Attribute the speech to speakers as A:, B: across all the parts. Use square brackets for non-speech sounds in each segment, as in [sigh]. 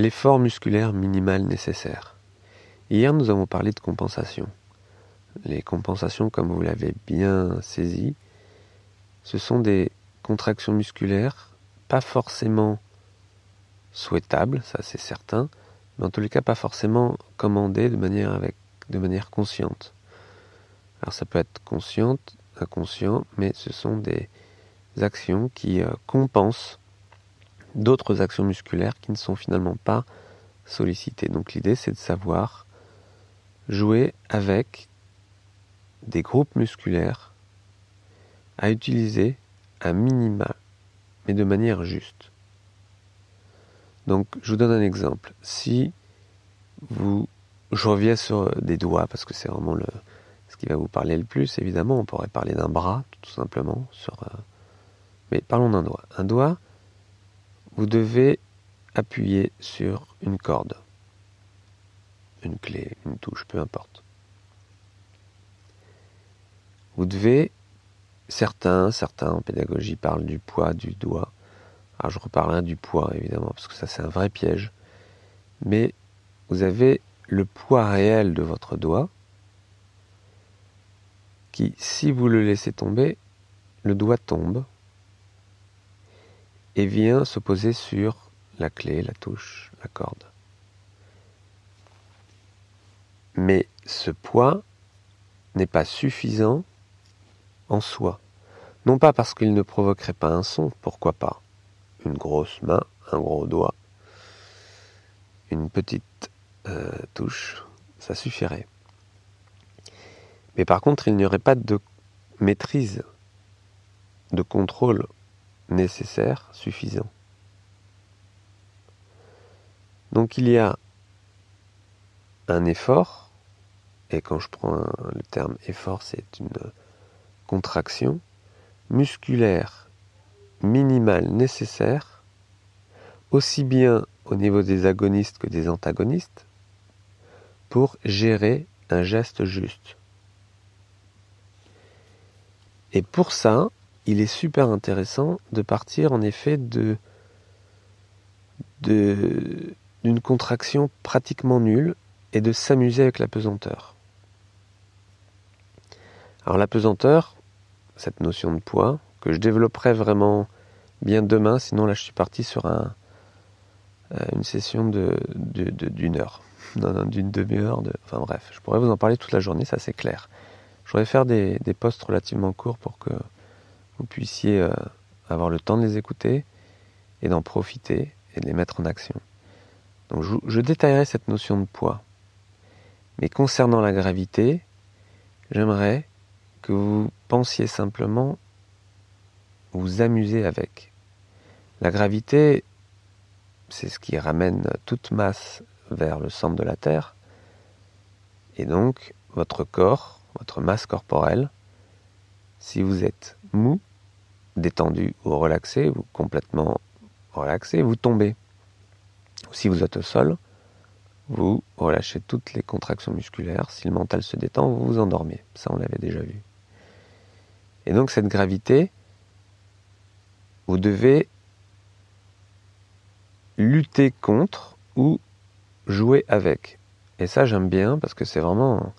A: l'effort musculaire minimal nécessaire. Hier, nous avons parlé de compensation. Les compensations, comme vous l'avez bien saisi, ce sont des contractions musculaires pas forcément souhaitables, ça c'est certain, mais en tous les cas pas forcément commandées de manière, avec, de manière consciente. Alors ça peut être consciente, inconscient, mais ce sont des actions qui euh, compensent d'autres actions musculaires qui ne sont finalement pas sollicitées. Donc l'idée c'est de savoir jouer avec des groupes musculaires à utiliser un minima, mais de manière juste. Donc je vous donne un exemple. Si vous, je reviens sur des doigts parce que c'est vraiment le, ce qui va vous parler le plus. Évidemment, on pourrait parler d'un bras tout simplement sur, euh, mais parlons d'un doigt. Un doigt, vous devez appuyer sur une corde, une clé, une touche, peu importe. Vous devez, certains, certains en pédagogie parlent du poids du doigt. Alors je reparlerai du poids évidemment, parce que ça c'est un vrai piège. Mais vous avez le poids réel de votre doigt qui, si vous le laissez tomber, le doigt tombe et vient se poser sur la clé, la touche, la corde. Mais ce poids n'est pas suffisant en soi. Non pas parce qu'il ne provoquerait pas un son, pourquoi pas. Une grosse main, un gros doigt, une petite euh, touche, ça suffirait. Mais par contre, il n'y aurait pas de maîtrise, de contrôle nécessaire, suffisant. Donc il y a un effort, et quand je prends le terme effort, c'est une contraction musculaire minimale nécessaire, aussi bien au niveau des agonistes que des antagonistes, pour gérer un geste juste. Et pour ça, il est super intéressant de partir en effet de d'une contraction pratiquement nulle et de s'amuser avec la pesanteur. Alors la pesanteur, cette notion de poids, que je développerai vraiment bien demain, sinon là je suis parti sur euh, une session de, d'une heure, [laughs] d'une demi-heure, de, enfin bref, je pourrais vous en parler toute la journée, ça c'est clair. Je voudrais faire des, des posts relativement courts pour que vous puissiez euh, avoir le temps de les écouter et d'en profiter et de les mettre en action. Donc je, je détaillerai cette notion de poids. Mais concernant la gravité, j'aimerais que vous pensiez simplement vous amuser avec. La gravité, c'est ce qui ramène toute masse vers le centre de la Terre. Et donc, votre corps, votre masse corporelle, si vous êtes mou, détendu ou relaxé, ou complètement relaxé, vous tombez. Si vous êtes au sol, vous relâchez toutes les contractions musculaires. Si le mental se détend, vous vous endormez. Ça, on l'avait déjà vu. Et donc cette gravité, vous devez lutter contre ou jouer avec. Et ça, j'aime bien parce que c'est vraiment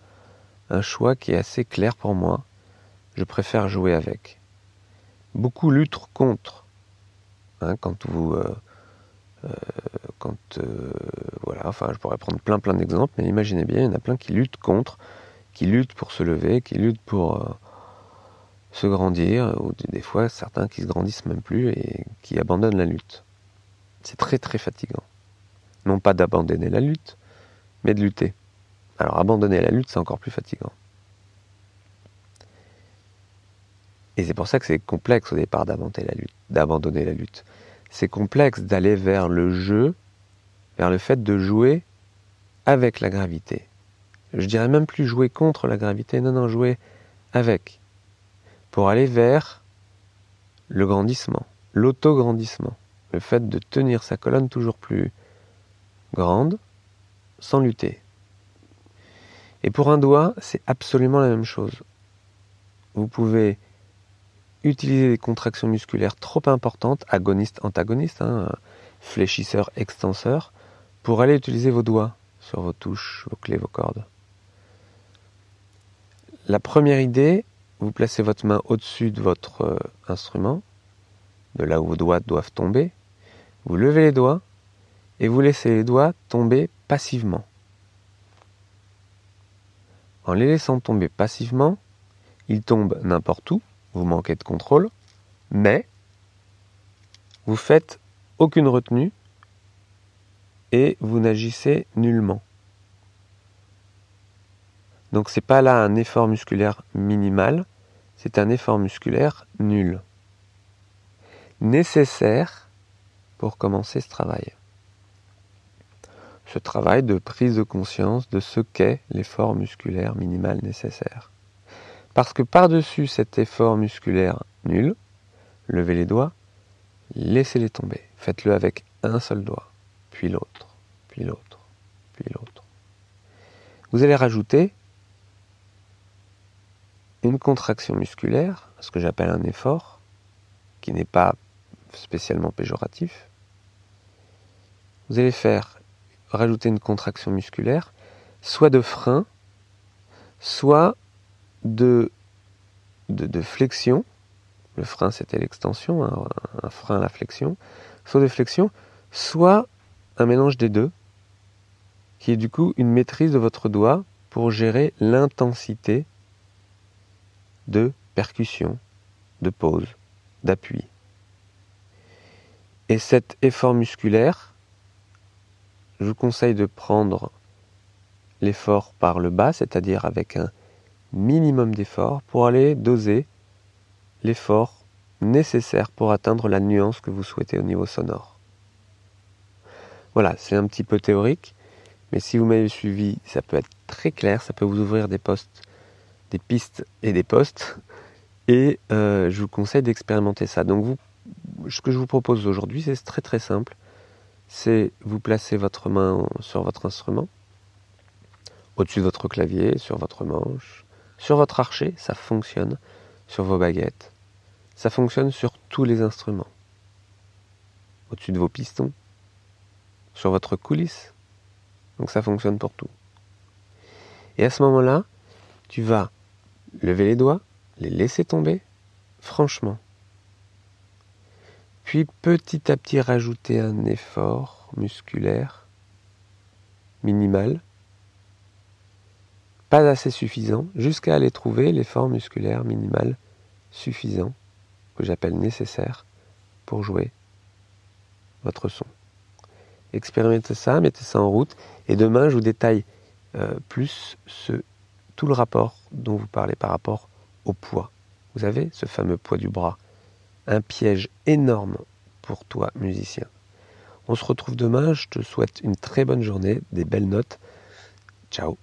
A: un choix qui est assez clair pour moi. Je préfère jouer avec beaucoup luttent contre. Hein, quand vous, euh, euh, quand euh, voilà, enfin, je pourrais prendre plein plein d'exemples, mais imaginez bien, il y en a plein qui luttent contre, qui luttent pour se lever, qui luttent pour se grandir, ou des fois certains qui se grandissent même plus et qui abandonnent la lutte. C'est très très fatigant. Non pas d'abandonner la lutte, mais de lutter. Alors abandonner la lutte, c'est encore plus fatigant. Et c'est pour ça que c'est complexe au départ d'abandonner la lutte. C'est complexe d'aller vers le jeu, vers le fait de jouer avec la gravité. Je dirais même plus jouer contre la gravité, non, non, jouer avec. Pour aller vers le grandissement, l'autograndissement. Le fait de tenir sa colonne toujours plus grande sans lutter. Et pour un doigt, c'est absolument la même chose. Vous pouvez utiliser des contractions musculaires trop importantes, agonistes, antagonistes, hein, fléchisseurs, extenseurs, pour aller utiliser vos doigts sur vos touches, vos clés, vos cordes. La première idée, vous placez votre main au-dessus de votre euh, instrument, de là où vos doigts doivent tomber. Vous levez les doigts et vous laissez les doigts tomber passivement. En les laissant tomber passivement, ils tombent n'importe où, vous manquez de contrôle, mais vous faites aucune retenue et vous n'agissez nullement. Donc c'est pas là un effort musculaire minimal, c'est un effort musculaire nul. Nécessaire pour commencer ce travail. Ce travail de prise de conscience de ce qu'est l'effort musculaire minimal nécessaire. Parce que par-dessus cet effort musculaire nul, levez les doigts, laissez-les tomber. Faites-le avec un seul doigt, puis l'autre, puis l'autre, puis l'autre. Vous allez rajouter une contraction musculaire, ce que j'appelle un effort, qui n'est pas spécialement péjoratif. Vous allez faire rajouter une contraction musculaire, soit de frein, soit de, flexion. Le frein, c'était l'extension, un, frein, la flexion. Soit de flexion, soit un mélange des deux, qui est du coup une maîtrise de votre doigt pour gérer l'intensité de percussion, de pause, d'appui. Et cet effort musculaire, je vous conseille de prendre l'effort par le bas, c'est-à-dire avec un minimum d'effort, pour aller doser l'effort nécessaire pour atteindre la nuance que vous souhaitez au niveau sonore. Voilà, c'est un petit peu théorique, mais si vous m'avez suivi, ça peut être très clair, ça peut vous ouvrir des postes des pistes et des postes. Et euh, je vous conseille d'expérimenter ça. Donc vous, ce que je vous propose aujourd'hui, c'est très très simple. C'est vous placer votre main sur votre instrument, au-dessus de votre clavier, sur votre manche, sur votre archer, ça fonctionne, sur vos baguettes. Ça fonctionne sur tous les instruments. Au-dessus de vos pistons, sur votre coulisse. Donc ça fonctionne pour tout. Et à ce moment-là, tu vas Levez les doigts, les laisser tomber, franchement. Puis petit à petit rajouter un effort musculaire minimal, pas assez suffisant, jusqu'à aller trouver l'effort musculaire minimal suffisant, que j'appelle nécessaire, pour jouer votre son. Expérimentez ça, mettez ça en route, et demain je vous détaille euh, plus tout le rapport dont vous parlez par rapport au poids. Vous avez ce fameux poids du bras. Un piège énorme pour toi, musicien. On se retrouve demain. Je te souhaite une très bonne journée, des belles notes. Ciao